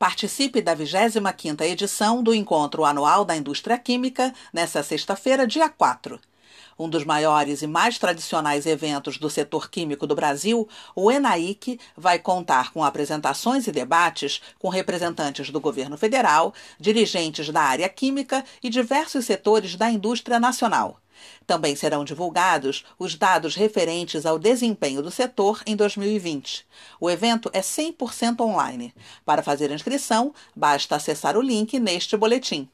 Participe da 25ª edição do Encontro Anual da Indústria Química nesta sexta-feira, dia 4. Um dos maiores e mais tradicionais eventos do setor químico do Brasil, o ENAIC vai contar com apresentações e debates com representantes do governo federal, dirigentes da área química e diversos setores da indústria nacional. Também serão divulgados os dados referentes ao desempenho do setor em 2020. O evento é 100% online. Para fazer inscrição, basta acessar o link neste boletim.